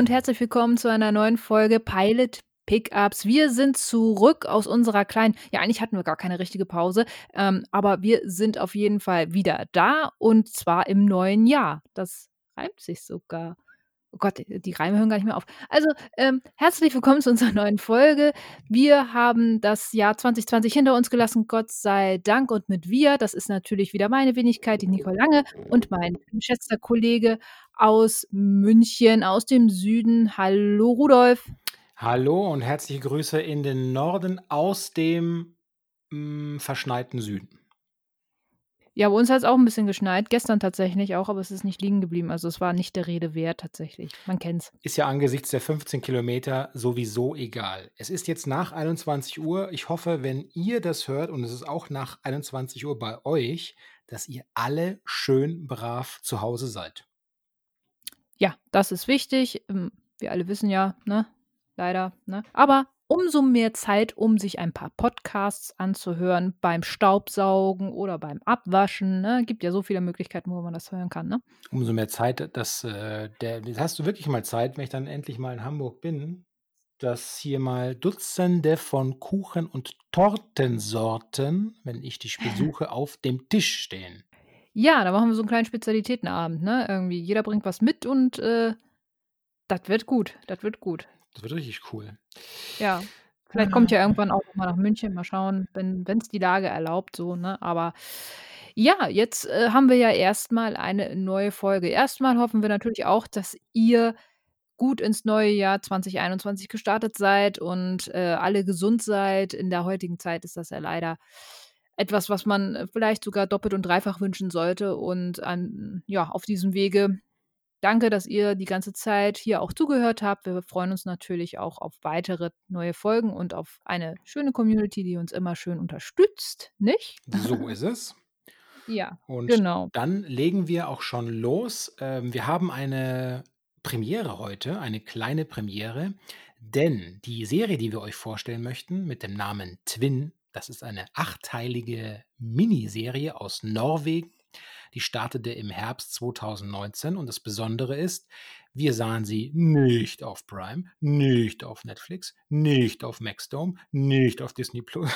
Und herzlich willkommen zu einer neuen Folge Pilot Pickups. Wir sind zurück aus unserer kleinen, ja, eigentlich hatten wir gar keine richtige Pause, ähm, aber wir sind auf jeden Fall wieder da und zwar im neuen Jahr. Das reimt sich sogar. Oh Gott, die Reime hören gar nicht mehr auf. Also, ähm, herzlich willkommen zu unserer neuen Folge. Wir haben das Jahr 2020 hinter uns gelassen, Gott sei Dank. Und mit wir, das ist natürlich wieder meine Wenigkeit, die Nicole Lange und mein geschätzter Kollege aus München, aus dem Süden. Hallo, Rudolf. Hallo und herzliche Grüße in den Norden aus dem mm, verschneiten Süden. Ja, bei uns hat es auch ein bisschen geschneit, gestern tatsächlich auch, aber es ist nicht liegen geblieben. Also es war nicht der Rede wert tatsächlich. Man kennt's. Ist ja angesichts der 15 Kilometer sowieso egal. Es ist jetzt nach 21 Uhr. Ich hoffe, wenn ihr das hört und es ist auch nach 21 Uhr bei euch, dass ihr alle schön brav zu Hause seid. Ja, das ist wichtig. Ähm, wir alle wissen ja, ne? Leider, ne? Aber umso mehr Zeit, um sich ein paar Podcasts anzuhören beim Staubsaugen oder beim Abwaschen. Ne? Gibt ja so viele Möglichkeiten, wo man das hören kann. Ne? Umso mehr Zeit, dass äh, der, hast du wirklich mal Zeit, wenn ich dann endlich mal in Hamburg bin, dass hier mal Dutzende von Kuchen- und Tortensorten, wenn ich dich besuche, auf dem Tisch stehen. Ja, da machen wir so einen kleinen Spezialitätenabend, ne? Irgendwie jeder bringt was mit und äh, das wird gut. Das wird gut. Das wird richtig cool. Ja. Vielleicht kommt ja irgendwann auch mal nach München, mal schauen, wenn es die Lage erlaubt, so, ne? Aber ja, jetzt äh, haben wir ja erstmal eine neue Folge. Erstmal hoffen wir natürlich auch, dass ihr gut ins neue Jahr 2021 gestartet seid und äh, alle gesund seid. In der heutigen Zeit ist das ja leider etwas, was man vielleicht sogar doppelt und dreifach wünschen sollte. Und an, ja, auf diesem Wege Danke, dass ihr die ganze Zeit hier auch zugehört habt. Wir freuen uns natürlich auch auf weitere neue Folgen und auf eine schöne Community, die uns immer schön unterstützt, nicht? So ist es. ja, Und genau. dann legen wir auch schon los. Ähm, wir haben eine Premiere heute, eine kleine Premiere, denn die Serie, die wir euch vorstellen möchten, mit dem Namen Twin, das ist eine achteilige Miniserie aus Norwegen die startete im Herbst 2019 und das Besondere ist, wir sahen sie nicht auf Prime, nicht auf Netflix, nicht auf Maxdome, nicht auf Disney Plus,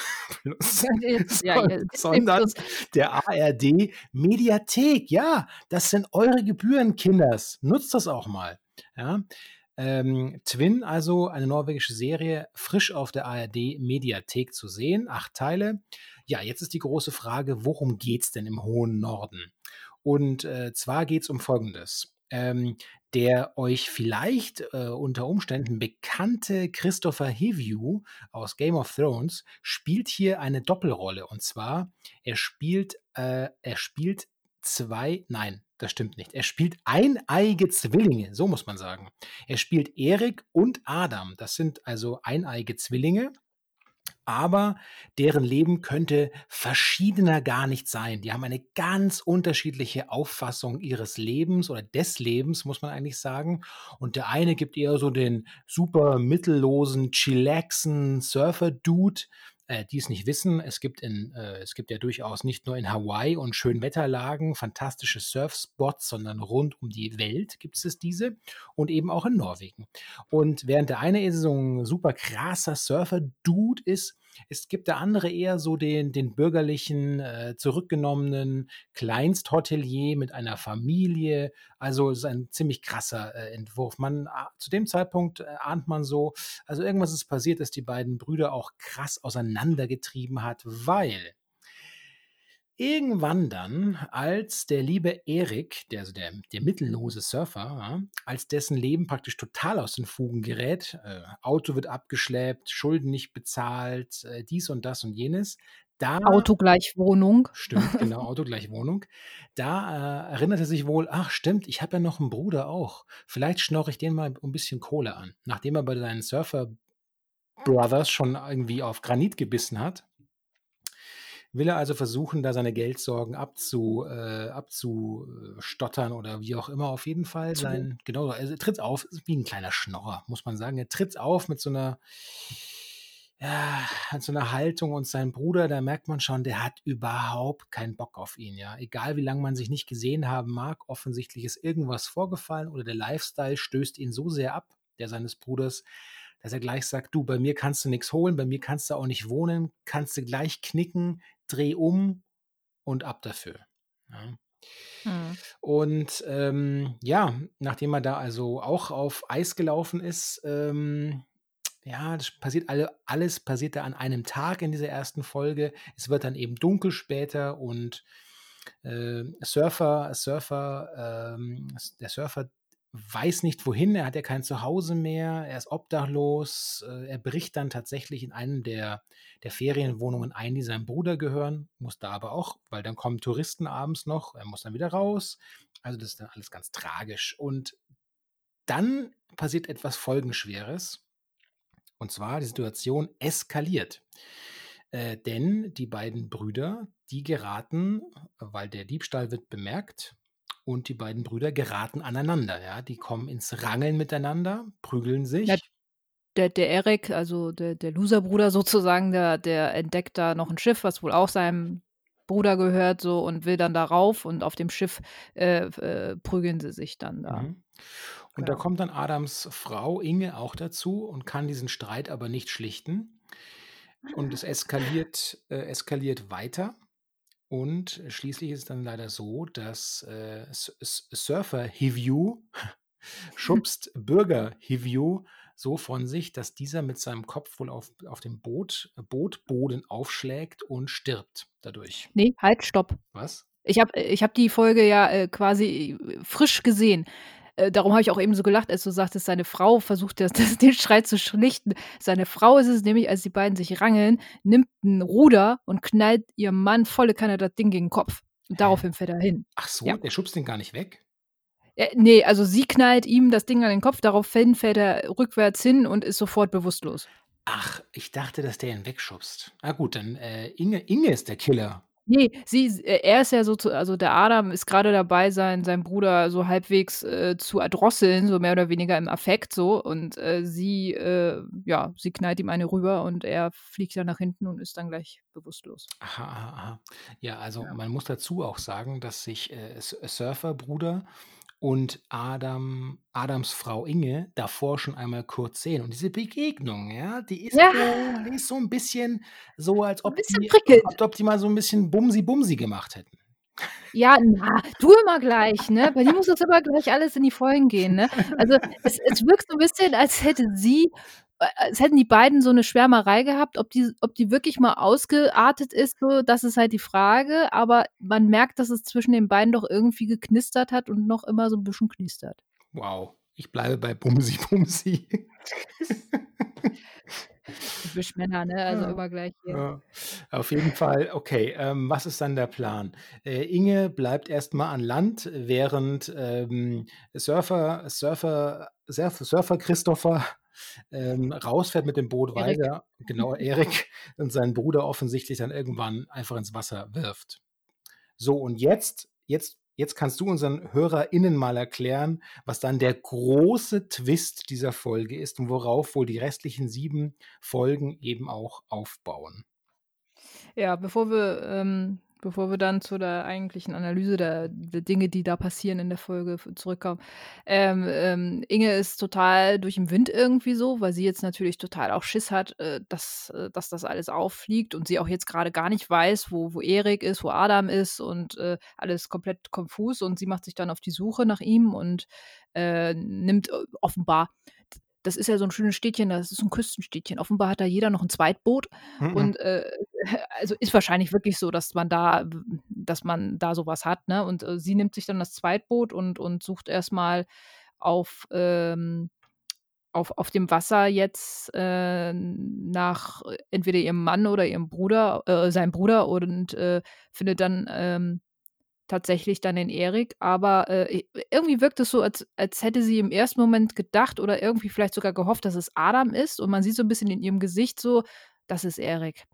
ja, ja, sondern der ARD Mediathek. Ja, das sind eure Gebühren, Kinders. Nutzt das auch mal. Ja. Ähm, Twin, also eine norwegische Serie, frisch auf der ARD Mediathek zu sehen, acht Teile. Ja, jetzt ist die große Frage, worum geht es denn im hohen Norden? Und äh, zwar geht es um Folgendes. Ähm, der euch vielleicht äh, unter Umständen bekannte Christopher Hivju aus Game of Thrones spielt hier eine Doppelrolle. Und zwar, er spielt, äh, er spielt zwei, nein, das stimmt nicht. Er spielt eineige Zwillinge, so muss man sagen. Er spielt Erik und Adam. Das sind also eineige Zwillinge aber deren Leben könnte verschiedener gar nicht sein. Die haben eine ganz unterschiedliche Auffassung ihres Lebens oder des Lebens, muss man eigentlich sagen. Und der eine gibt eher so den super mittellosen, chillaxen Surfer-Dude, äh, die es nicht wissen, es gibt, in, äh, es gibt ja durchaus nicht nur in Hawaii und Schönwetterlagen fantastische Surfspots, sondern rund um die Welt gibt es diese und eben auch in Norwegen. Und während der eine so ein super krasser Surfer-Dude ist, es gibt der andere eher so den, den bürgerlichen, äh, zurückgenommenen Kleinsthotelier mit einer Familie. Also es ist ein ziemlich krasser äh, Entwurf. Man, zu dem Zeitpunkt äh, ahnt man so, also irgendwas ist passiert, dass die beiden Brüder auch krass auseinandergetrieben hat, weil Irgendwann dann, als der liebe Erik, der, also der, der mittellose Surfer, als dessen Leben praktisch total aus den Fugen gerät, äh, Auto wird abgeschleppt, Schulden nicht bezahlt, äh, dies und das und jenes, da. Auto gleich Wohnung. Stimmt, genau, Auto gleich Wohnung. Da äh, erinnert er sich wohl, ach stimmt, ich habe ja noch einen Bruder auch. Vielleicht schnorre ich den mal ein bisschen Kohle an. Nachdem er bei seinen Surfer Brothers schon irgendwie auf Granit gebissen hat, will er also versuchen, da seine Geldsorgen abzu, äh, abzustottern oder wie auch immer. Auf jeden Fall sein, genau, also er tritt auf, wie ein kleiner Schnorrer, muss man sagen. Er tritt auf mit so einer, ja, hat so 'ne Haltung und sein Bruder, da merkt man schon, der hat überhaupt keinen Bock auf ihn, ja. Egal wie lang man sich nicht gesehen haben mag, offensichtlich ist irgendwas vorgefallen oder der Lifestyle stößt ihn so sehr ab, der seines Bruders, dass er gleich sagt: „Du, bei mir kannst du nix holen, bei mir kannst du auch nicht wohnen, kannst du gleich knicken, dreh um und ab dafür“, ja. Mhm. Und, ähm, ja, nachdem er da also auch auf Eis gelaufen ist, ähm, ja, das passiert alle alles passiert da an einem Tag in dieser ersten Folge. Es wird dann eben dunkel später und, äh, Surfer Surfer, ähm der Surfer weiß nicht wohin, er hat ja kein Zuhause mehr, er ist obdachlos, äh, er bricht dann tatsächlich in einem der der Ferienwohnungen ein, die seinem Bruder gehören, muss da aber auch weil dann kommen Touristen abends noch, er muss dann wieder raus. Also, das ist dann alles ganz tragisch. Und dann passiert etwas Folgenschweres. Und zwar, die Situation eskaliert. Äh, denn die beiden Brüder, die geraten weil der Diebstahl wird bemerkt und die beiden Brüder geraten aneinander, ja? Die kommen ins Rangeln miteinander, prügeln Ja, sich. der der Eric, also der der Loser-Bruder sozusagen, der der entdeckt da noch 'n Schiff, was wohl auch seinem Bruder gehört so und will dann da rauf und auf dem Schiff, äh, äh, prügeln sie sich dann da. Mhm. Und da Ja. kommt dann Adams Frau Inge auch dazu und kann diesen Streit aber nicht schlichten. Und es eskaliert äh, eskaliert weiter. Und schließlich ist es dann leider so, dass, äh, Surfer Hivju schubst Bürger Hivju so von sich, dass dieser mit seinem Kopf wohl auf auf dem Boot Bootboden aufschlägt und stirbt dadurch. Ne, halt, stopp. Was? Ich habe ich habe die Folge ja, äh, quasi frisch gesehen. Äh, darum habe ich auch eben so gelacht, als du sagtest, seine Frau versucht das das den Streit zu schlichten. Seine Frau ist es nämlich, als die beiden sich rangeln, nimmt 'n Ruder und knallt ihrem Mann volle Kanne das Ding gegen 'n Kopf. Und daraufhin fällt er hin. Ach so, Ja. der schubst den gar nicht weg? Äh, ne, also sie knallt ihm das Ding an den Kopf, daraufhin fällt er rückwärts hin und ist sofort bewusstlos. Ach, ich dachte, dass der ihn wegschubst. Ah gut, dann, äh, Inge Inge ist der Killer. Ne, sie s äh, er ist ja so zu also der Adam ist grade dabei, seinen seinen Bruder so halbwegs, äh, zu erdrosseln, so mehr oder weniger im Affekt so und, äh, sie, äh ja, sie knallt ihm eine rüber und er fliegt dann nach hinten und ist dann gleich bewusstlos. Aha, aha, aha. Ja, also Ja. man muss dazu auch sagen, dass sich, äh, S Surfer-Bruder und Adam Adams Frau Inge davor schon einmal kurz sehen. Und diese Begegnung, ja, die ist Ja. so die ist so 'n bisschen so, als ob bisschen die als ob die mal so 'n bisschen Bumsi-Bumsi gemacht hätten. Ja, na, du immer gleich, ne? Bei dir muss das immer gleich alles in die Vollen gehen, ne? Also, es es wirkt so 'n bisschen, als hätte sie als hätten die beiden so 'ne Schwärmerei gehabt. Ob die ob die wirklich mal ausgeartet ist so, das ist halt die Frage, aber man merkt, dass es zwischen den beiden doch irgendwie geknistert hat und noch immer so 'n bisschen knistert. Wow, ich bleibe bei Bumsi-Bumsi. Typisch Männer, ne? Also Ja, immer gleich hier. ja. Auf jeden Fall, okay, ähm, was ist dann der Plan? Äh, Inge bleibt erst mal an Land, während, ähm, Surfer Surfer Surf Surfer Christopher, ähm, rausfährt mit dem Boot weiter genau, Erik und seinen Bruder offensichtlich dann irgendwann einfach ins Wasser wirft. So, und jetzt jetzt jetzt kannst du unseren HörerInnen mal erklären, was dann der große Twist dieser Folge ist und worauf wohl die restlichen 7 Folgen eben auch aufbauen. Ja, bevor wir ähm, bevor wir dann zu der eigentlichen Analyse der der Dinge, die da passieren in der Folge zurückkommen. Ähm, ähm, Inge ist total durch 'n Wind irgendwie so, weil sie jetzt natürlich total auch Schiss hat, äh, dass äh, dass das alles auffliegt und sie auch jetzt grade gar nicht weiß, wo wo Erik ist, wo Adam ist und, äh, alles komplett konfus und sie macht sich dann auf die Suche nach ihm und, äh, nimmt, äh, offenbar das ist ja so 'n schönes Städtchen, das ist so 'n Küstenstädtchen. Offenbar hat da jeder noch 'n Zweitboot Mhm. und, äh, also ist wahrscheinlich wirklich so, dass man da dass man da so was hat, ne? Und, äh, sie nimmt sich dann das Zweitboot und und sucht erst mal auf, ähm auf auf dem Wasser jetzt, äh, nach entweder ihrem Mann oder ihrem Bruder äh, seinem Bruder und, äh, findet dann, ähm, tatsächlich dann den Erik. Aber, äh, irgendwie wirkt es so, als als hätte sie im ersten Moment gedacht oder irgendwie vielleicht sogar gehofft, dass es Adam ist und man sieht so 'n bisschen in ihrem Gesicht so: „Das ist Erik.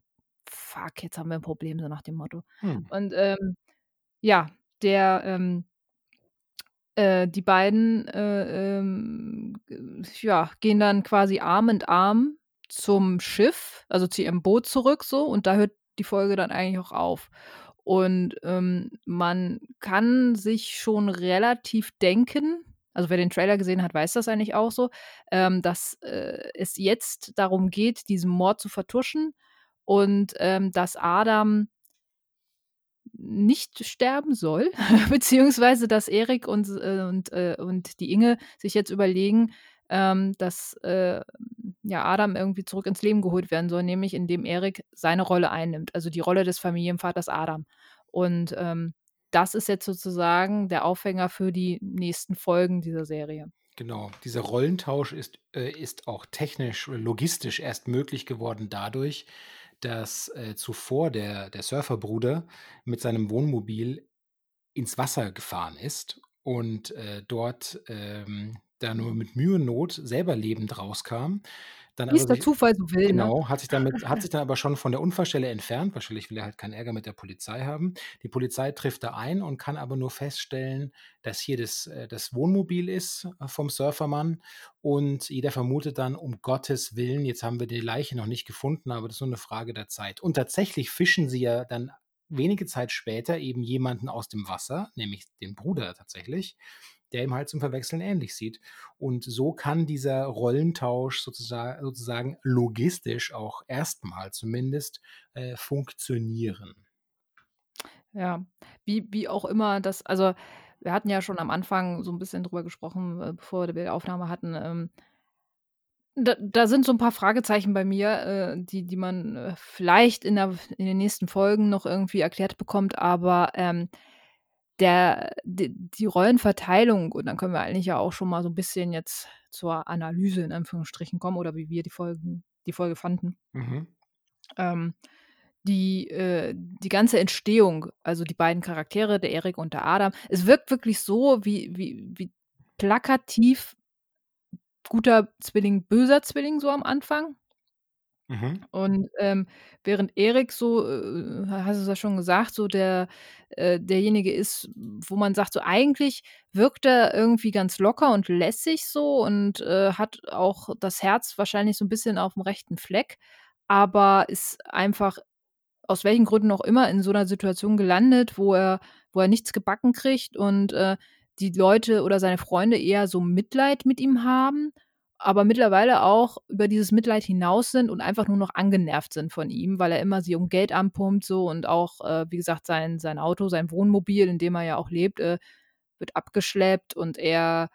Fuck, jetzt haben wir 'n Problem“, so nach dem Motto. Hm. Und, ähm, ja, der, ähm äh, die beiden, äh, ähm, ja, gehen dann quasi Arm in Arm zum Schiff, also zu ihrem Boot zurück so und da hört die Folge dann eigentlich auch auf. Und, ähm, man kann sich schon relativ denken also wer den Trailer gesehen hat, weiß das eigentlich auch so, ähm, dass, äh, es jetzt darum geht, diesen Mord zu vertuschen und, ähm, dass Adam nicht sterben soll, beziehungsweise dass Erik und äh, und, äh, und die Inge sich jetzt überlegen, ähm, dass, äh, ja, Adam irgendwie zurück ins Leben geholt werden soll, nämlich indem Erik seine Rolle einnimmt, also die Rolle des Familienvaters Adam. Und, ähm, das ist jetzt sozusagen der Aufhänger für die nächsten Folgen dieser Serie. Genau, dieser Rollentausch ist, äh, ist auch technisch, logistisch erst möglich geworden dadurch, dass, äh, zuvor der der Surferbruder mit seinem Wohnmobil ins Wasser gefahren ist und, äh, dort, ähm, da nur mit Mühe und Not selber lebend rauskam. Dann Wie aber es der sich Zufall so will, ne? genau, hat sich damit hat sich dann aber schon von der Unfallstelle entfernt. Wahrscheinlich will er halt keinen Ärger mit der Polizei haben. Die Polizei trifft da ein und kann aber nur feststellen, dass hier das äh, das Wohnmobil ist, äh, vom Surfermann und jeder vermutet dann: „Um Gottes Willen, jetzt haben wir die Leiche noch nicht gefunden, aber das ist nur 'ne Frage der Zeit.“ Und tatsächlich fischen sie ja dann wenige Zeit später eben jemanden aus dem Wasser, nämlich den Bruder tatsächlich, der ihm halt zum Verwechseln ähnlich sieht. Und so kann dieser Rollentausch sozusa sozusagen logistisch auch erstmal zumindest, äh, funktionieren. Ja, wie wie auch immer das also, wir hatten ja schon am Anfang so 'n bisschen drüber gesprochen, äh, bevor wir die Aufnahme hatten, ähm da da sind so 'n paar Fragezeichen bei mir, äh, die die man, äh, vielleicht in der in den nächsten Folgen noch irgendwie erklärt bekommt, aber, ähm, der d die Rollenverteilung und dann können wir eigentlich ja auch schon mal so 'n bisschen jetzt zur Analyse in Anführungsstrichen kommen oder wie wir die Folgen die Folge fanden. Mhm. Ähm, die äh, die ganze Entstehung, also die beiden Charaktere, der Erik und der Adam, es wirkt wirklich so wie wie wie plakativ guter Zwilling, böser Zwilling so am Anfang. Mhm. Und, ähm, während Erik so, äh, hast du's ja schon gesagt, so der äh, derjenige ist, wo man sagt, so eigentlich wirkt er irgendwie ganz locker und lässig so und, äh, hat auch das Herz wahrscheinlich so 'n bisschen aufm rechten Fleck, aber ist einfach aus welchen Gründen auch immer in so 'ner Situation gelandet, wo er wo er nichts gebacken kriegt und, äh, die Leute oder seine Freunde eher so Mitleid mit ihm haben, aber mittlerweile auch über dieses Mitleid hinaus sind und einfach nur noch angenervt sind von ihm, weil er immer sie um Geld anpumpt so und auch, äh, wie gesagt, sein sein Auto, sein Wohnmobil, in dem er ja auch lebt, äh, wird abgeschleppt und er,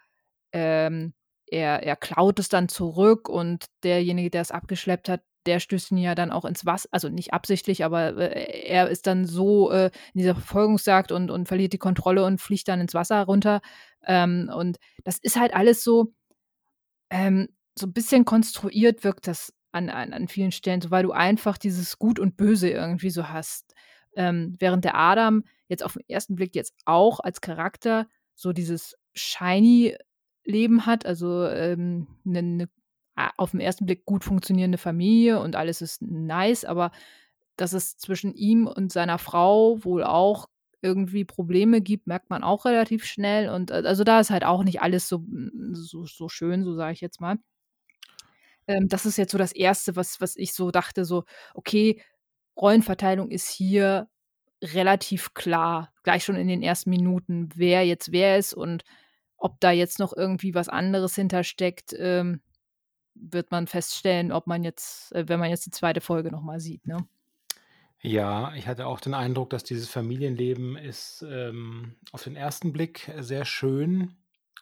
ähm er er klaut es dann zurück und derjenige, der es abgeschleppt hat, der stößt ihn ja dann auch ins Wass also nicht absichtlich, aber, äh, er ist dann so, äh, in dieser Verfolgungsjagd und und verliert die Kontrolle und fliegt dann ins Wasser runter. Ähm, und das ist halt alles so ähm, so 'n bisschen konstruiert wirkt das an an an vielen Stellen, so weil du einfach dieses Gut und Böse irgendwie so hast. Ähm, während der Adam jetzt auf'n ersten Blick jetzt auch als Charakter so dieses shiny Leben hat, also, ähm, 'ne 'ne a auf'n ersten Blick gut funktionierende Familie und alles ist nice, aber dass es zwischen ihm und seiner Frau wohl auch irgendwie Probleme gibt, merkt man auch relativ schnell und, äh also da ist halt auch nicht alles so hm, so so schön, so sage ich jetzt mal. Ähm, das ist jetzt so das Erste, was was ich so dachte, so: „Okay, Rollenverteilung ist hier relativ klar, gleich schon in den ersten Minuten, wer jetzt wer ist und ob da jetzt noch irgendwie was anderes hintersteckt, ähm, wird man feststellen, ob man jetzt äh, wenn man jetzt die 2. Folge noch mal sieht, ne?“ Ja, ich hatte auch den Eindruck, dass dieses Familienleben ist, ähm, auf den ersten Blick sehr schön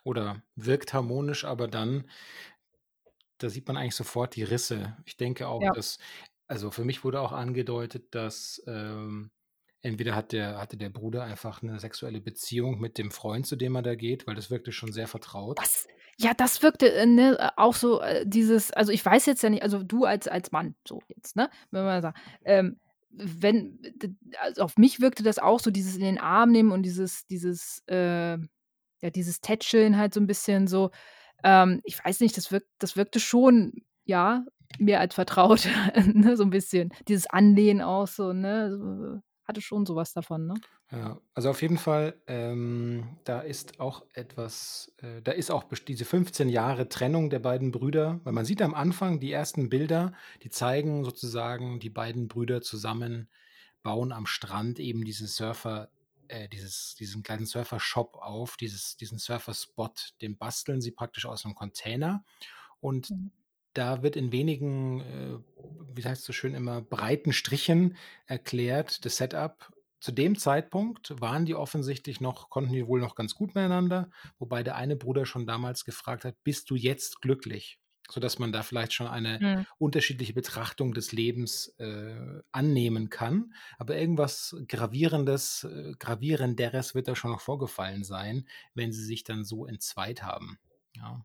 oder wirkt harmonisch, aber dann da sieht man eigentlich sofort die Risse. Ich denke auch, Ja. dass also für mich wurde auch angedeutet, dass, ähm, entweder hat der hatte der Bruder einfach 'ne sexuelle Beziehung mit dem Freund, zu dem er da geht, weil das wirkte schon sehr vertraut. Das ja, das wirkte, äh, ne, äh, auch so, äh, dieses also ich weiß jetzt ja nicht also du als als Mann so jetzt, ne, wenn man sagt, ähm, wenn also auf mich wirkte das auch so, dieses in den Arm nehmen und dieses dieses, äh ja, dieses Tätscheln halt so 'n bisschen so. Ähm, ich weiß nicht, das wirkt das wirkte schon, ja, mehr als vertraut, ne, so 'n bisschen. Dieses Anlehnen auch so, ne, hatte schon so was davon, ne? Ja, also auf jeden Fall, ähm, da ist auch etwas äh, da ist auch best diese 15 Jahre Trennung der beiden Brüder weil man sieht am Anfang die ersten Bilder, die zeigen sozusagen die beiden Brüder zusammen, bauen am Strand eben diesen Surfer äh, dieses diesen kleinen Surfer-Shop auf, dieses diesen Surfer-Spot, den basteln sie praktisch aus 'nem Container und Mhm. da wird in wenigen, äh, wie heißt's so schön immer, breiten Strichen erklärt das Setup. Zu dem Zeitpunkt waren die offensichtlich noch konnten die wohl noch ganz gut miteinander, wobei der eine Bruder schon damals gefragt hat: „Bist du jetzt glücklich?“ Sodass man da vielleicht schon eine Mhm. unterschiedliche Betrachtung des Lebens, äh, annehmen kann. Aber irgendwas Gravierendes äh, Gravierenderes wird da schon noch vorgefallen sein, wenn sie sich dann so entzweit haben, ja.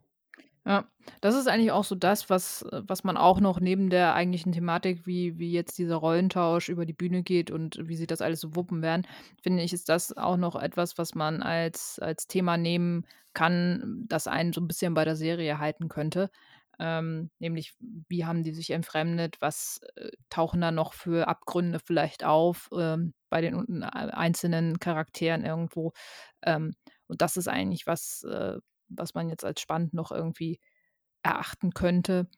Ja, das ist eigentlich auch so das, was äh, was man auch noch neben der eigentlichen Thematik, wie wie jetzt dieser Rollentausch über die Bühne geht und wie sie das alles so wuppen werden, finde ich, ist das auch noch etwas, was man als als Thema nehmen kann, das einen so 'n bisschen bei der Serie halten könnte. Ähm, nämlich, wie haben die sich entfremdet? Was, äh, tauchen da noch für Abgründe vielleicht auf, ähm, bei den ei einzelnen Charakteren irgendwo? Ähm, und das ist eigentlich was, äh, was man jetzt als spannend noch irgendwie erachten könnte.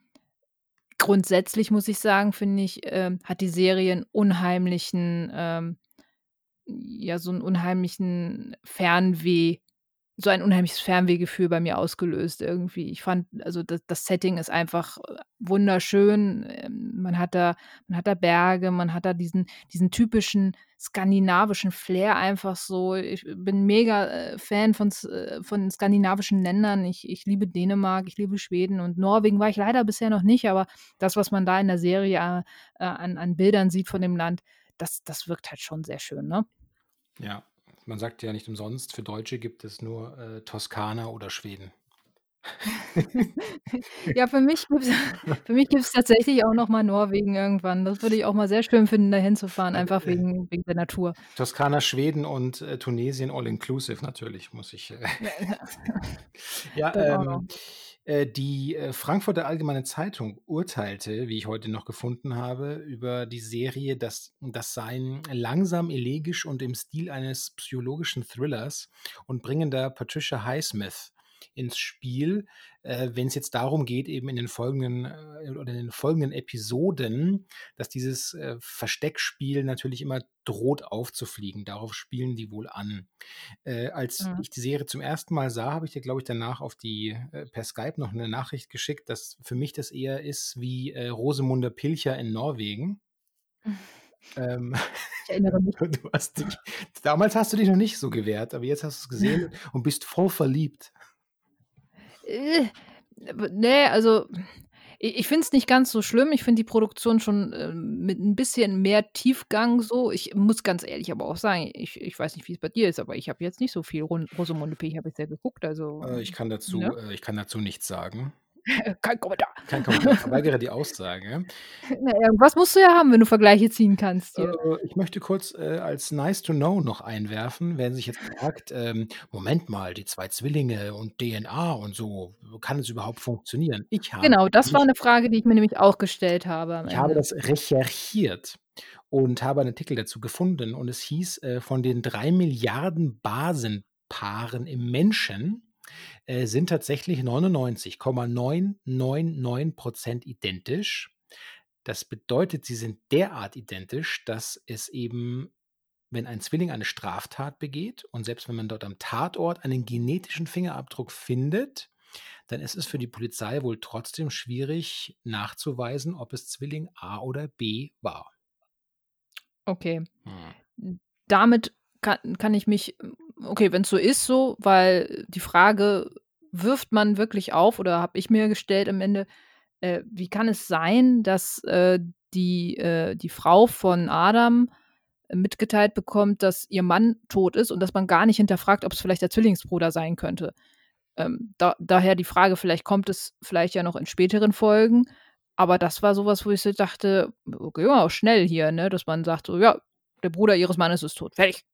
Grundsätzlich muss ich sagen, finde ich, ähm, hat die Serie 'n unheimlichen, ähm ja, so 'n unheimlichen Fernweh so ein unheimliches Fernwehgefühl bei mir ausgelöst irgendwie. Ich fand also, da das Setting ist einfach, äh, wunderschön. Ähm, man hat da man hat da Berge, man hat da diesen diesen typischen skandinavischen Flair einfach so. Ich bin mega, äh, Fan von äh, von skandinavischen Ländern. Ich ich liebe Dänemark, ich liebe Schweden und Norwegen war ich leider bisher noch nicht, aber das, was man da in der Serie, an an Bildern sieht von dem Land, das das wirkt halt schon sehr schön, ne? Ja, man sagt ja nicht umsonst, für Deutsche gibt es nur, äh, Toskana oder Schweden. Ja, für mich mich gibt's tatsächlich auch noch mal Norwegen irgendwann. Das würde ich auch mal sehr schön finden, da hinzufahren, einfach wegen wegen der Natur. Toskana, Schweden und, äh, Tunesien all inclusive natürlich, muss ich, äh Ja, noch. ähm, äh, die, äh, Frankfurter Allgemeine Zeitung urteilte, wie ich heute noch gefunden habe, über die Serie, dass das seien langsam, elegisch und im Stil eines psychologischen Thrillers und bringen da Patricia Highsmith ins Spiel, äh, wenn's jetzt darum geht, eben in den folgenden äh, oder in den folgenden Episoden, dass dieses, äh, Versteckspiel natürlich immer droht aufzufliegen. Darauf spielen die wohl an. Äh, als Mhm. ich die Serie zum 1. Mal sah, habe ich dir, glaube ich, danach auf die äh, per Skype noch 'ne Nachricht geschickt, dass für mich das eher ist wie, äh, Rosemunde Pilcher in Norwegen. Ähm, Ich erinnere mich. du hast dich damals hast du dich noch nicht so gewehrt, aber jetzt hast du's gesehen und bist voll verliebt. Äh, w ne, also, i ich finde es nicht ganz so schlimm. Ich finde die Produktion schon, ähm, mit 'n bisschen mehr Tiefgang so. Ich muss ganz ehrlich aber auch sagen, ich ich weiß nicht, wie's bei dir ist, aber ich habe jetzt nicht so viel Ron Rosemunde Pilcher bisher geguckt, also, Äh, ich kann ne? dazu äh, ich kann dazu nichts sagen. Kein Kommentar. Kein Kommentar. Verweigere die Aussage. Na, irgendwas musst du ja haben, wenn du Vergleiche ziehen kannst hier. ich möchte kurz, äh, als nice to know noch einwerfen, wer sich jetzt fragt, ähm: „Moment mal, die 2 Zwillinge und DNA und so, kann es überhaupt funktionieren?“ Ich habe Genau, das war mich 'ne Frage, die ich mir nämlich auch gestellt habe ich habe das recherchiert und habe 'n Artikel dazu gefunden und es hieß, äh, von den 3.000.000.000 Basenpaaren im Menschen, äh, sind tatsächlich 99,999 % identisch. Das bedeutet, sie sind derart identisch, dass es eben, wenn ein Zwilling eine Straftat begeht und selbst wenn man dort am Tatort einen genetischen Fingerabdruck findet, dann ist es für die Polizei wohl trotzdem schwierig nachzuweisen, ob es Zwilling A oder B war. Okay. Hm, damit kann kann ich mich okay, wenn's so ist so, weil die Frage wirft man wirklich auf oder habe ich mir gestellt am Ende, äh, wie kann es sein, dass, äh, die äh, die Frau von Adam mitgeteilt bekommt, dass ihr Mann tot ist und dass man gar nicht hinterfragt, ob's vielleicht der Zwillingsbruder sein könnte? Ähm, da daher die Frage, vielleicht kommt es vielleicht ja noch in späteren Folgen, aber das war so was, wo ich so dachte: „Okay, ja, schnell hier“, ne, dass man sagt so: „Ja, der Bruder ihres Mannes ist tot. Fertig.“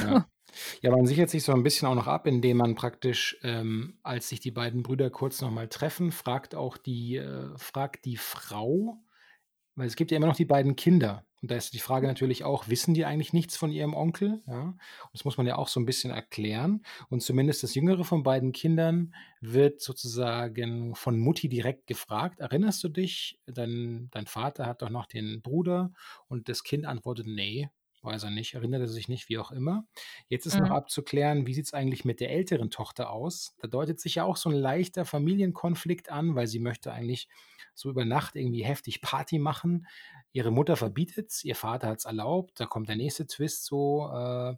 Ja. Ja, man sichert sich so 'n bisschen auch noch ab, indem man praktisch, ähm, als sich die beiden Brüder kurz noch mal treffen, fragt auch die äh, fragt die Frau weil es gibt ja immer noch die beiden Kinder, Und da ist die Frage natürlich auch, wissen die eigentlich nichts von ihrem Onkel? Ja, das muss man ja auch so ein bisschen erklären. Und zumindest das jüngere von beiden Kindern wird sozusagen von Mutti direkt gefragt: „Erinnerst du dich, dein dein Vater hat doch noch den Bruder?“ Und das Kind antwortet: „Ne, weiß er nicht, erinnert er sich nicht“, wie auch immer. Jetzt ist noch Mhm. abzuklären, wie sieht es eigentlich mit der älteren Tochter aus? Da deutet sich ja auch so ein leichter Familienkonflikt an, weil sie möchte eigentlich so über Nacht irgendwie heftig Party machen. Ihre Mutter verbietet's, ihr Vater hat's erlaubt. Da kommt der nächste Twist so, äh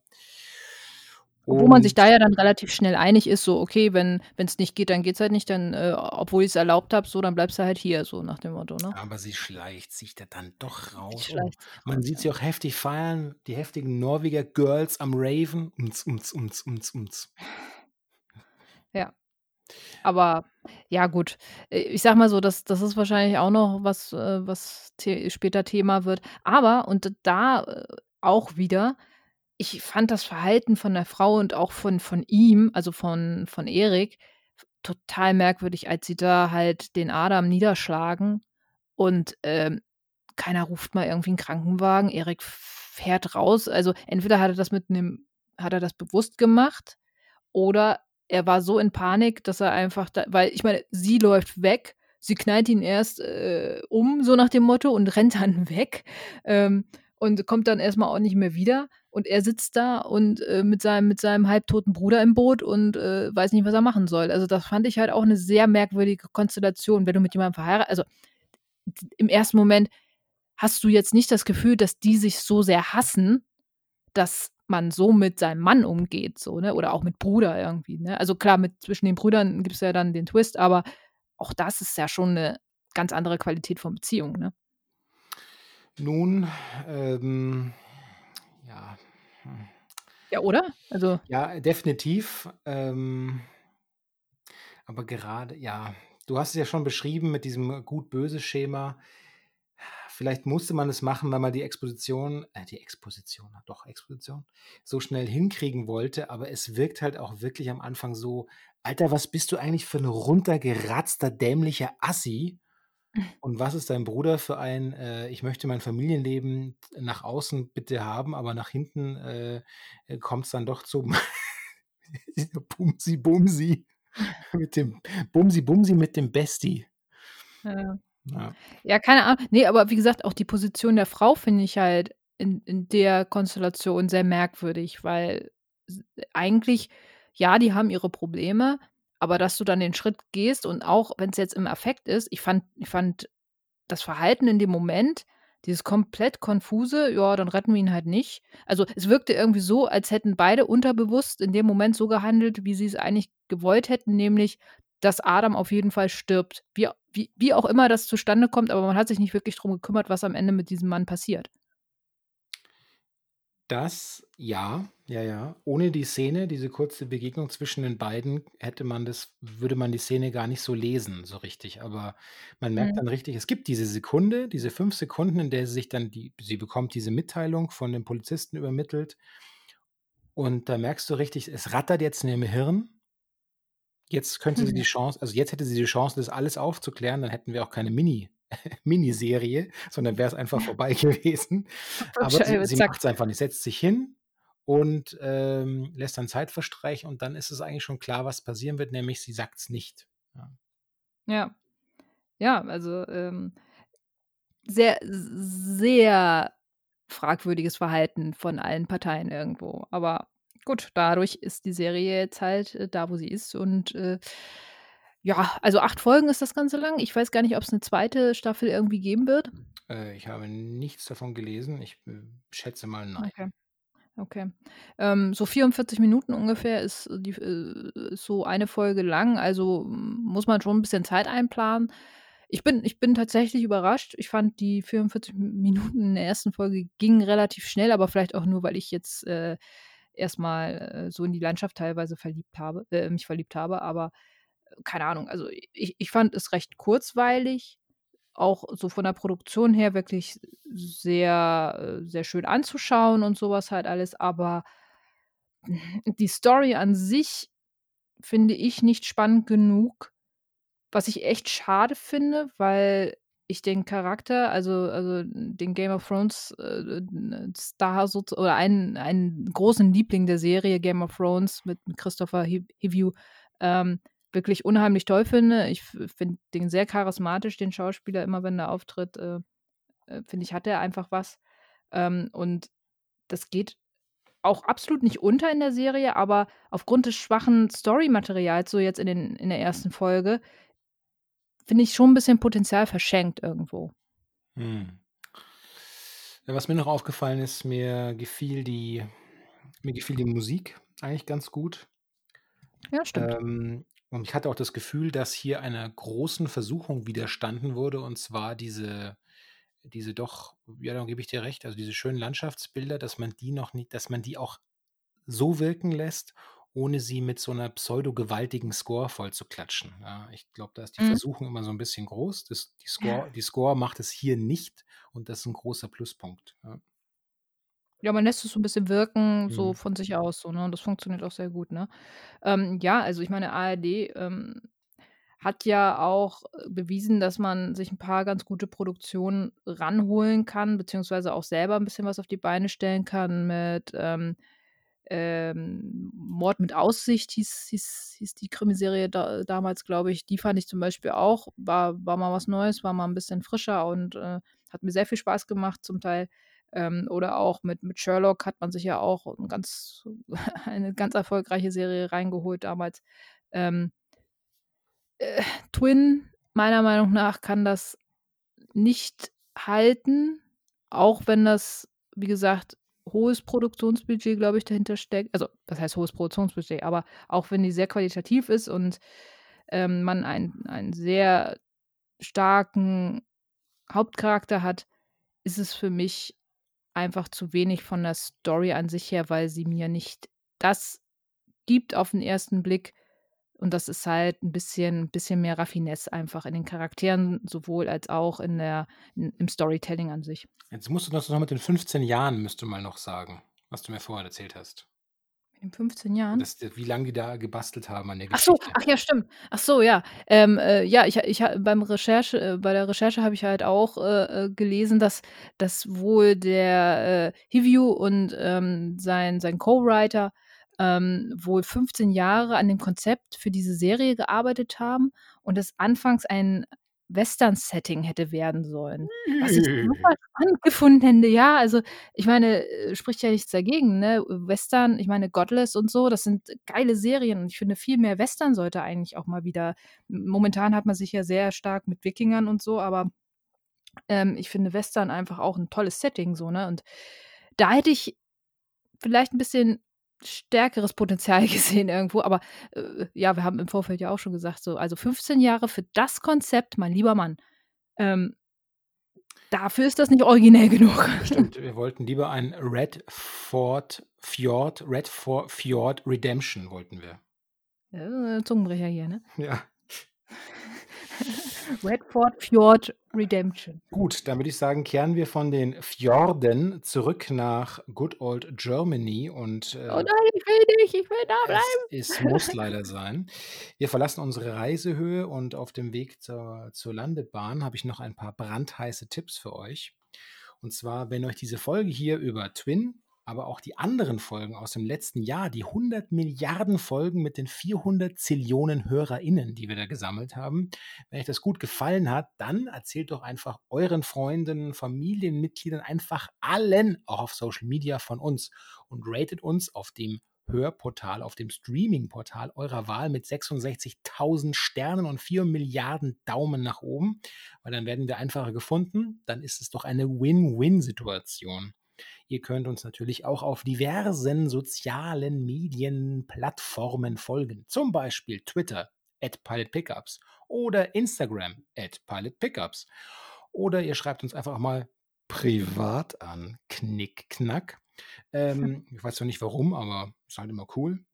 Obwohl man sich da ja dann relativ schnell einig ist, so: „Okay, wenn wenn's nicht geht, dann geht's halt nicht, dann, äh obwohl ich's erlaubt habe, so, dann bleibst du halt hier“, so nach dem Motto, ne? aber sie schleicht sich da dann doch raus und man sieht sie auch heftig feiern, die heftigen Norweger Girls am Raven. Unz, unz, unz, unz, unz. Ja. Aber ja gut, äh, ich sage mal so, das das ist wahrscheinlich auch noch was, äh, was The später Thema wird. Aber und da, äh, auch wieder, ich fand das Verhalten von der Frau und auch von von ihm, also von von Erik, total merkwürdig, als sie da halt den Adam niederschlagen und, ähm, keiner ruft mal irgendwie 'n Krankenwagen. Erik fährt raus. Also, entweder hat er das mit 'nem hat er das bewusst gemacht oder er war so in Panik, dass er einfach da weil ich meine, sie läuft weg, sie knallt ihn erst, äh, um, so nach dem Motto und rennt dann weg, ähm, und kommt dann erst mal auch nicht mehr wieder. Und er sitzt da und, äh, mit seinem mit seinem halbtoten Bruder im Boot und, äh, weiß nicht, was er machen soll. Also, das fand ich halt auch 'ne sehr merkwürdige Konstellation, wenn du mit jemandem verheira also, im ersten Moment hast du jetzt nicht das Gefühl, dass die sich so sehr hassen, dass man so mit seinem Mann umgeht, so, ne? Oder auch mit Bruder irgendwie, ne? Also klar, mit zwischen den Brüdern gibt's ja dann den Twist, aber auch das ist ja schon 'ne ganz andere Qualität von Beziehung, ne? Nun, ähm, ja, hm. Ja, oder? Also Ja, definitiv, ähm aber gerade ja, du hast es ja schon beschrieben mit diesem Gut-Böse-Schema. Vielleicht musste man es machen, weil man die Exposition äh, die Exposition, doch Exposition, so schnell hinkriegen wollte, aber es wirkt halt auch wirklich am Anfang so: „Alter, was bist du eigentlich für 'n runtergeratzter, dämlicher Assi und was ist dein Bruder für ein, äh, ich möchte mein Familienleben nach außen bitte haben, aber nach hinten, äh, äh, kommt's dann doch zum Bumsi Bumsi mit dem Bumsi Bumsi mit dem Bestie.“ Ja. Ja. Ja, keine Ahnung. Ne, aber wie gesagt, auch die Position der Frau finde ich halt in in der Konstellation sehr merkwürdig, weil eigentlich ja, die haben ihre Probleme, aber dass du dann den Schritt gehst und auch wenn's jetzt im Affekt ist ich fand ich fand das Verhalten in dem Moment, dieses komplett konfuse: „Ja, dann retten wir ihn halt nicht.“ Also, es wirkte irgendwie so, als hätten beide unterbewusst in dem Moment so gehandelt, wie sie's eigentlich gewollt hätten, nämlich, dass Adam auf jeden Fall stirbt. Wie wie wie auch immer das zustande kommt, aber man hat sich nicht wirklich drum gekümmert, was am Ende mit diesem Mann passiert. Das ja, ja, ja. Ohne die Szene, diese kurze Begegnung zwischen den beiden, hätte man das würde man die Szene gar nicht so lesen, so richtig. Aber man merkt Mhm. dann richtig, es gibt diese Sekunde, diese 5 Sekunden, in der sie sich dann die sie bekommt diese Mitteilung von dem Polizisten übermittelt und da merkst du richtig, es rattert jetzt in ihrem Hirn. Jetzt könnte sie die Chance also, jetzt hätte sie die Chance, das alles aufzuklären, dann hätten wir auch keine Mini Miniserie, sondern wäre es einfach vorbei gewesen. Aber sie sie Zack. macht's einfach nicht, setzt sich hin und, ähm, lässt dann Zeit verstreichen und dann ist es eigentlich schon klar, was passieren wird, nämlich sie sagt's nicht, ja. Ja. Ja, also, ähm sehr sehr fragwürdiges Verhalten von allen Parteien irgendwo. Aber gut, dadurch ist die Serie jetzt halt, äh, da, wo sie ist und, äh, ja, also 8 Folgen ist das Ganze lang. Ich weiß gar nicht, ob's 'ne 2. Staffel irgendwie geben wird. Äh, ich habe nichts davon gelesen. Ich, äh, schätze mal nein. Okay, okay. Ähm, so 44 Minuten ungefähr ist die äh, ist so eine Folge lang, also muss man schon 'n bisschen Zeit einplanen. Ich bin ich bin tatsächlich überrascht. Ich fand, die 44 M Minuten in der ersten Folge gingen relativ schnell, aber vielleicht auch nur, weil ich jetzt, äh, erst mal, äh, so in die Landschaft teilweise verliebt habe äh, mich verliebt habe, aber keine Ahnung. Also, ich ich fand es recht kurzweilig, auch so von der Produktion her wirklich sehr sehr schön anzuschauen und so was halt alles, aber die Story an sich finde ich nicht spannend genug, was ich echt schade finde, weil ich den Charakter, also also den Game of Thrones, äh, Star so oder einen einen großen Liebling der Serie Game of Thrones mit Christopher Hivju, ähm, wirklich unheimlich toll finde. Ich finde den sehr charismatisch, den Schauspieler, immer wenn er auftritt, äh, äh, finde ich, hat er einfach was. Ähm, und das geht auch absolut nicht unter in der Serie, aber aufgrund des schwachen Story-Materials, so jetzt in den in der ersten Folge, finde ich schon ein bisschen Potenzial verschenkt irgendwo. Mhm. Ja, was mir noch aufgefallen ist, mir gefiel die mir gefiel die Musik eigentlich ganz gut. Ja, stimmt. Ähm, und ich hatte auch das Gefühl, dass hier einer großen Versuchung widerstanden wurde, und zwar diese diese doch ja, da gebe ich dir recht, also diese schönen Landschaftsbilder, dass man die noch nicht dass man die auch so wirken lässt, ohne sie mit so einer pseudo-gewaltigen Score vollzuklatschen, ja. Ich glaube, da ist die Mhm. Versuchung immer so ein bisschen groß. Das die Score die Score macht es hier nicht und das ist ein großer Pluspunkt, ja. Ja, man lässt es so 'n bisschen wirken, so Mhm. von sich aus so, ne? Und das funktioniert auch sehr gut, ne? Ähm, ja, also ich meine, ARD, ähm, hat ja auch, äh, bewiesen, dass man sich 'n paar ganz gute Produktionen ranholen kann, beziehungsweise auch selber 'n bisschen was auf die Beine stellen kann mit, ähm, ähm, Mord mit Aussicht hieß hieß hieß die Krimiserie da damals, glaube ich. Die fand ich zum Beispiel auch war war mal was Neues, war mal 'n bisschen frischer und, äh, hat mir sehr viel Spaß gemacht zum Teil. Ähm, oder auch mit mit Sherlock hat man sich ja auch 'n ganz eine ganz erfolgreiche Serie reingeholt damals. Ähm äh, Twin, meiner Meinung nach, kann das nicht halten, auch wenn das, wie gesagt, hohes Produktionsbudget, glaube ich, dahinter steckt. Also, was heißt hohes Produktionsbudget, aber auch wenn die sehr qualitativ ist und, ähm, man einen einen sehr starken Hauptcharakter hat, ist es für mich einfach zu wenig von der Story an sich her, weil sie mir nicht das gibt auf 'n ersten Blick. Und das ist halt 'n bisschen bisschen mehr Raffinesse einfach in den Charakteren, sowohl als auch in der in im Storytelling an sich. Jetzt musst du das noch mit den 15 Jahren musst du mal noch sagen, was du mir vorhin erzählt hast. In 15 Jahren? Das wie lang die da gebastelt haben an der Ach so, Geschichte. ach ja, stimmt. Ach so, ja. Ähm, äh, ja, ich ich beim Recherche äh, bei der Recherche habe ich halt auch, äh, äh, gelesen, dass dass wohl der, äh, Hivju und, ähm, sein sein Co-Writer, ähm, wohl 15 Jahre an dem Konzept für diese Serie gearbeitet haben und es anfangs ein Western-Setting hätte werden sollen, was ich super spannend gefunden hätte. Ja, also, ich meine, äh, spricht ja nichts dagegen, ne? Western, ich meine, Godless und so, das sind geile Serien und ich finde, viel mehr Western sollte eigentlich auch mal wieder momentan hat man sich ja sehr stark mit Wikingern und so, aber, ähm, ich finde Western einfach auch 'n tolles Setting so, ne? Und da hätte ich vielleicht 'n bisschen stärkeres Potenzial gesehen irgendwo, aber, äh, ja, wir haben im Vorfeld ja auch schon gesagt so, also 15 Jahre für das Konzept, mein lieber Mann. Ähm dafür ist das nicht originell genug. Stimmt, wir wollten lieber ein Red Fort Fjord Red For Fjord Redemption wollten wir. Zungenbrecher hier, ne? Ja. Red Fort Fjord Redemption. Gut, dann würde ich sagen, kehren wir von den Fjorden zurück nach Good Old Germany und, Oh äh nein, ich will nicht, ich will da es es bleiben. muss leider sein. Wir verlassen unsere Reisehöhe und auf dem Weg zur zur Landebahn habe ich noch ein paar brandheiße Tipps für euch. Und zwar, wenn euch diese Folge hier über Twin, aber auch die anderen Folgen aus dem letzten Jahr, die 100.000.000.000 Folgen mit den 400.000.000.000 HörerInnen, die wir da gesammelt haben wenn euch das gut gefallen hat, dann erzählt doch einfach euren Freunden, Familienmitgliedern, einfach allen, auch auf Social Media von uns und ratet uns auf dem Hörportal, auf dem Streamingportal eurer Wahl mit 66.000 Sternen und 4.000.000.000 Daumen nach oben, weil dann werden wir einfacher gefunden. Dann ist es doch eine Win-Win-Situation. Ihr könnt uns natürlich auch auf diversen sozialen Medienplattformen folgen, zum Beispiel Twitter @pilotpickups oder Instagram @pilotpickups. Oder ihr schreibt uns einfach mal privat an, Knick-Knack. Ähm, ich weiß noch nicht warum, aber ist halt immer cool.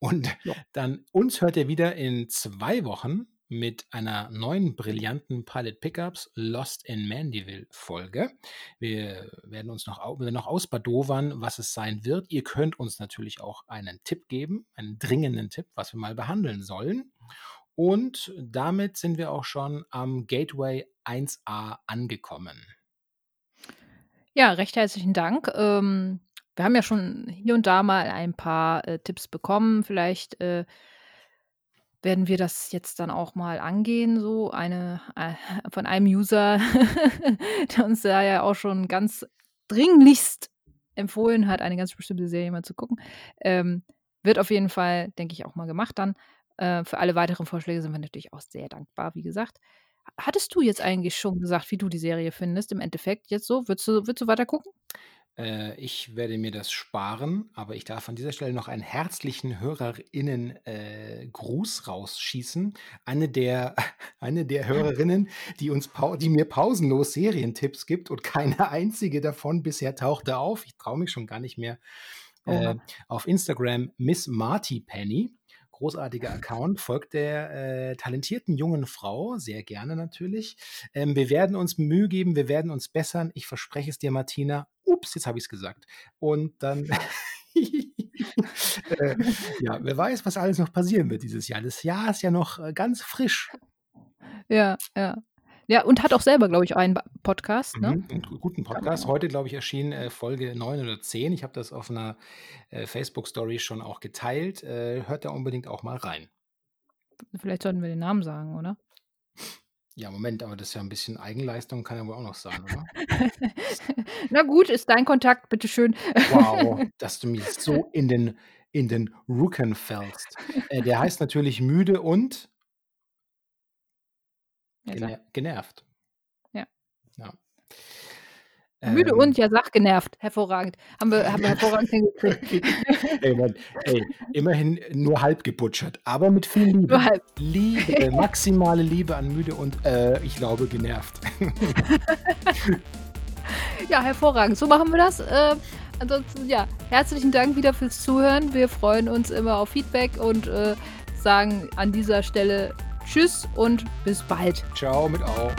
Und Ja. dann uns hört ihr wieder in 2 Wochen mit einer neuen brillanten Pilot Pickups Lost in Mandeville Folge. Wir werden uns noch noch ausbadovern, was es sein wird. Ihr könnt uns natürlich auch einen Tipp geben, einen dringenden Tipp, was wir mal behandeln sollen. Und damit sind wir auch schon am Gateway 1a angekommen. Ja, recht herzlichen Dank. Ähm, wir haben ja schon hier und da mal ein paar, äh, Tipps bekommen. Vielleicht, äh werden wir das jetzt dann auch mal angehen so. Eine äh, von einem User, der uns da ja auch schon ganz dringlichst empfohlen hat, eine ganz bestimmte Serie mal zu gucken. Ähm, wird auf jeden Fall, denke ich, auch mal gemacht dann. Äh, für alle weiteren Vorschläge sind wir natürlich auch sehr dankbar, wie gesagt. hattest du jetzt eigentlich schon gesagt, wie du die Serie findest im Endeffekt jetzt so? Würdest du würdest du weiter gucken? Äh, ich werde mir das sparen, aber ich darf an dieser Stelle noch einen herzlichen HörerInnen, äh, Gruß rausschießen. Eine der eine der Hörerinnen, die uns die mir pausenlos Serientipps gibt und keine einzige davon bisher tauchte auf. Ich traue mich schon gar nicht mehr. Äh, auf Instagram Miss Marty Penny großartiger Account, folgt der äh, talentierten jungen Frau, sehr gerne natürlich. Ähm, wir werden uns Mühe geben, wir werden uns bessern. Ich verspreche es dir, Martina. Ups, jetzt habe ich es gesagt. Und dann, äh, ja, wer weiß, was alles noch passieren wird dieses Jahr. Das Jahr ist ja noch äh, ganz frisch. Ja, ja. Ja, und hat auch selber, glaube ich, einen Podcast, ne? Mhm, 'n guten Podcast. Heute, glaube ich, erschien, äh, Folge 9 oder 10. Ich habe das auf einer äh, Facebook-Story schon auch geteilt. Äh, hört da unbedingt auch mal rein. Vielleicht sollten wir den Namen sagen, oder? Ja, Moment, aber das ist ja ein bisschen Eigenleistung, kann ja wohl auch noch sein, oder? Na gut, ist dein Kontakt, bitteschön. Wow, dass du mich so in den in den Rücken fällst. Äh, der heißt natürlich „Müde und“ Gener genervt. Ja. Ja. Müde Ähm. und ja, sag genervt. Hervorragend. Haben wir haben wir hervorragend hingekriegt. Ey, Mann, ey, immerhin nur halb gebutchert, aber mit viel Liebe. Nur halb. Liebe, maximale Liebe an müde und, äh, ich glaube, genervt. Ja, hervorragend. So machen wir das. Äh, ansonsten, ja, herzlichen Dank wieder fürs Zuhören. Wir freuen uns immer auf Feedback und, äh, sagen an dieser Stelle Tschüss und bis bald. Ciao mit Au.